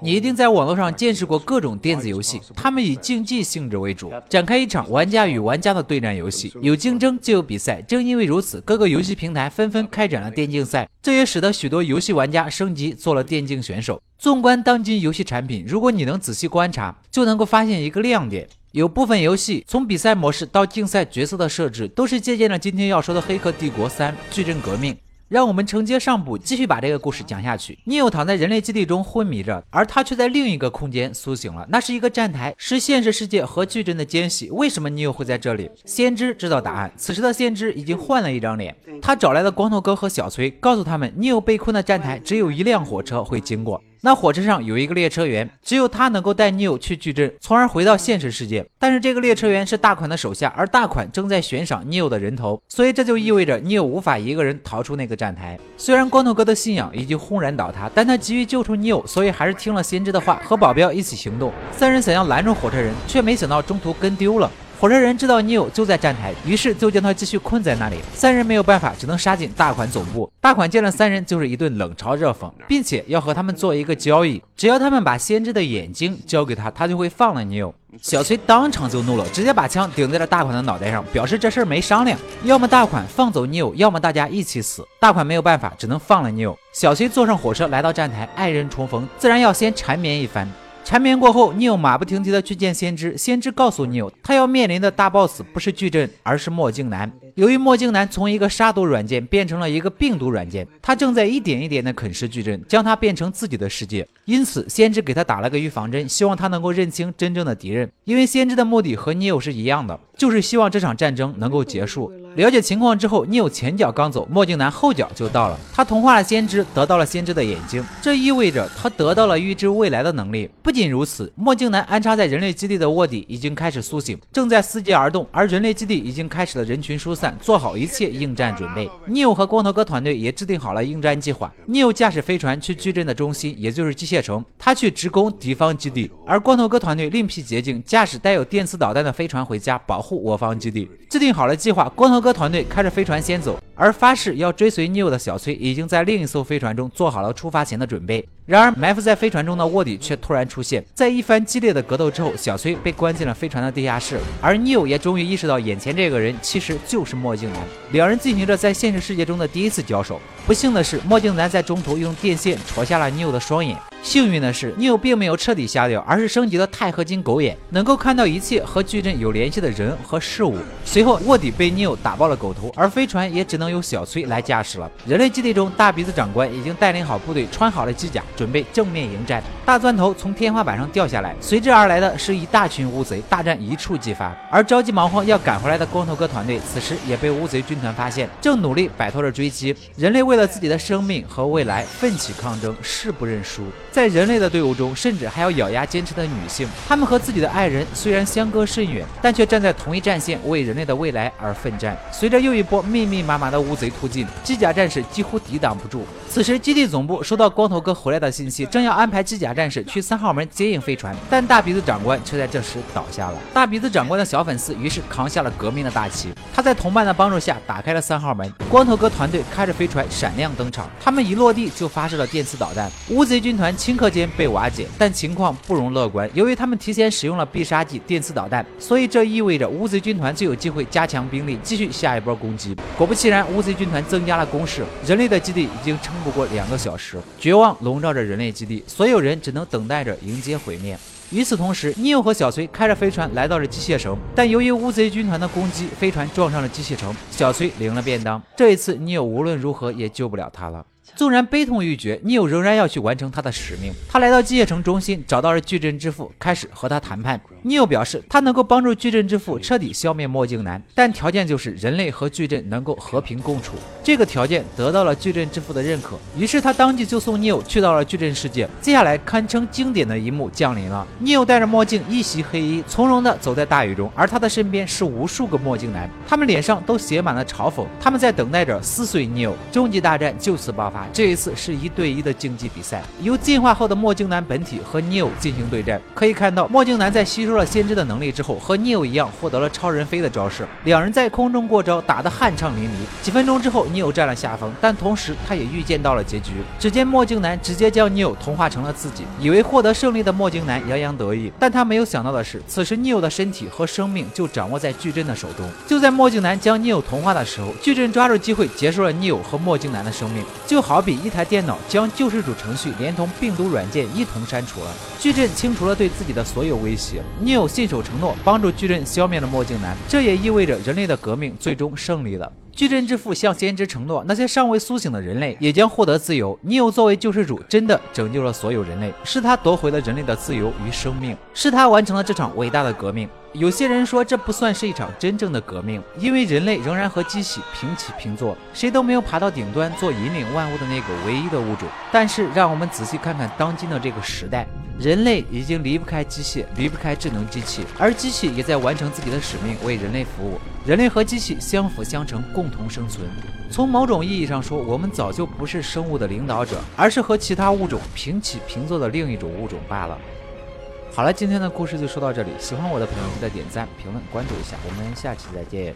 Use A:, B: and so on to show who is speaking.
A: 你一定在网络上见识过各种电子游戏，他们以竞技性质为主，展开一场玩家与玩家的对战游戏。有竞争就有比赛，正因为如此，各个游戏平台纷纷开展了电竞赛，这也使得许多游戏玩家升级做了电竞选手。纵观当今游戏产品，如果你能仔细观察，就能够发现一个亮点：有部分游戏从比赛模式到竞赛角色的设置，都是借鉴了今天要说的《黑客帝国三：矩阵革命》。让我们承接上部，继续把这个故事讲下去。尼欧躺在人类基地中昏迷着，而他却在另一个空间苏醒了。那是一个站台，是现实世界和矩阵的间隙。为什么尼欧会在这里？先知知道答案。此时的先知已经换了一张脸，他找来了光头哥和小崔，告诉他们尼欧被困的站台只有一辆火车会经过。那火车上有一个列车员，只有他能够带 Neo 去矩阵，从而回到现实世界。但是这个列车员是大款的手下，而大款正在悬赏 Neo 的人头，所以这就意味着 Neo 无法一个人逃出那个站台。虽然光头哥的信仰已经轰然倒塌，但他急于救出 Neo，所以还是听了先知的话，和保镖一起行动。三人想要拦住火车人，却没想到中途跟丢了。火车人知道尼友就在站台，于是就将他继续困在那里。三人没有办法，只能杀进大款总部。大款见了三人，就是一顿冷嘲热讽，并且要和他们做一个交易：只要他们把先知的眼睛交给他，他就会放了尼友。小崔当场就怒了，直接把枪顶在了大款的脑袋上，表示这事儿没商量，要么大款放走尼友，要么大家一起死。大款没有办法，只能放了尼友。小崔坐上火车来到站台，爱人重逢，自然要先缠绵一番。缠绵过后，尼欧马不停蹄的去见先知。先知告诉尼欧，他要面临的大 boss 不是矩阵，而是墨镜男。由于墨镜男从一个杀毒软件变成了一个病毒软件，他正在一点一点的啃食矩阵，将它变成自己的世界。因此，先知给他打了个预防针，希望他能够认清真正的敌人。因为先知的目的和尼欧是一样的，就是希望这场战争能够结束。了解情况之后，尼欧前脚刚走，墨镜男后脚就到了。他同化了先知，得到了先知的眼睛，这意味着他得到了预知未来的能力。不仅如此，墨镜男安插在人类基地的卧底已经开始苏醒，正在伺机而动，而人类基地已经开始了人群疏散，做好一切应战准备。尼欧和光头哥团队也制定好了应战计划。尼欧驾驶飞船去矩阵的中心，也就是机械城，他去直攻敌方基地；而光头哥团队另辟捷径，驾驶带有电磁导弹的飞船回家，保护我方基地。制定好了计划，光头哥团队开着飞船先走，而发誓要追随尼欧的小崔已经在另一艘飞船中做好了出发前的准备。然而，埋伏在飞船中的卧底却突然出现。在一番激烈的格斗之后，小崔被关进了飞船的地下室，而 Neo 也终于意识到眼前这个人其实就是墨镜男。两人进行着在现实世界中的第一次交手。不幸的是，墨镜男在中途用电线戳瞎了 Neo 的双眼。幸运的是，Neo 并没有彻底瞎掉，而是升级了钛合金狗眼，能够看到一切和矩阵有联系的人和事物。随后，卧底被 Neo 打爆了狗头，而飞船也只能由小崔来驾驶了。人类基地中，大鼻子长官已经带领好部队，穿好了机甲，准备正面迎战。大钻头从天花板上掉下来，随之而来的是一大群乌贼，大战一触即发。而着急忙慌要赶回来的光头哥团队，此时也被乌贼军团发现，正努力摆脱着追击。人类为了自己的生命和未来奋起抗争，誓不认输。在人类的队伍中，甚至还有咬牙坚持的女性。她们和自己的爱人虽然相隔甚远，但却站在同一战线，为人类的未来而奋战。随着又一波密密麻麻的乌贼突进，机甲战士几乎抵挡不住。此时，基地总部收到光头哥回来的信息，正要安排机甲战士去三号门接应飞船，但大鼻子长官却在这时倒下了。大鼻子长官的小粉丝于是扛下了革命的大旗，他在同伴的帮助下打开了三号门。光头哥团队开着飞船闪亮登场，他们一落地就发射了电磁导弹，乌贼军团顷刻间。被瓦解，但情况不容乐观。由于他们提前使用了必杀技电磁导弹，所以这意味着乌贼军团就有机会加强兵力，继续下一波攻击。果不其然，乌贼军团增加了攻势，人类的基地已经撑不过两个小时，绝望笼罩着人类基地，所有人只能等待着迎接毁灭。与此同时，尼欧和小崔开着飞船来到了机械城，但由于乌贼军团的攻击，飞船撞上了机械城，小崔领了便当。这一次，尼欧无论如何也救不了他了。纵然悲痛欲绝，尼欧仍然要去完成他的使命。他来到机械城中心，找到了矩阵之父，开始和他谈判。尼欧表示，他能够帮助矩阵之父彻底消灭墨镜男，但条件就是人类和矩阵能够和平共处。这个条件得到了矩阵之父的认可，于是他当即就送尼欧去到了矩阵世界。接下来，堪称经典的一幕降临了。尼欧戴着墨镜，一袭黑衣，从容地走在大雨中，而他的身边是无数个墨镜男，他们脸上都写满了嘲讽，他们在等待着撕碎尼欧。终极大战就此爆发。发，这一次是一对一的竞技比赛，由进化后的墨镜男本体和 Neo 进行对战。可以看到，墨镜男在吸收了先知的能力之后，和 Neo 一样获得了超人飞的招式，两人在空中过招，打得酣畅淋漓。几分钟之后，Neo 占了下风，但同时他也预见到了结局。只见墨镜男直接将 Neo 同化成了自己，以为获得胜利的墨镜男洋洋得意，但他没有想到的是，此时 Neo 的身体和生命就掌握在矩阵的手中。就在墨镜男将 Neo 同化的时候，矩阵抓住机会结束了 Neo 和墨镜男的生命，就好比一台电脑将救世主程序连同病毒软件一同删除了。矩阵清除了对自己的所有威胁，Neo 信守承诺，帮助矩阵消灭了墨镜男，这也意味着人类的革命最终胜利了。矩阵之父向先知承诺，那些尚未苏醒的人类也将获得自由。尼欧作为救世主，真的拯救了所有人类，是他夺回了人类的自由与生命，是他完成了这场伟大的革命。有些人说这不算是一场真正的革命，因为人类仍然和机器平起平坐，谁都没有爬到顶端做引领万物的那个唯一的物种。但是，让我们仔细看看当今的这个时代，人类已经离不开机械，离不开智能机器，而机器也在完成自己的使命，为人类服务。人类和机器相辅相成，共同生存。从某种意义上说，我们早就不是生物的领导者，而是和其他物种平起平坐的另一种物种罢了。好了，今天的故事就说到这里。喜欢我的朋友记得点赞、评论、关注一下。我们下期再见。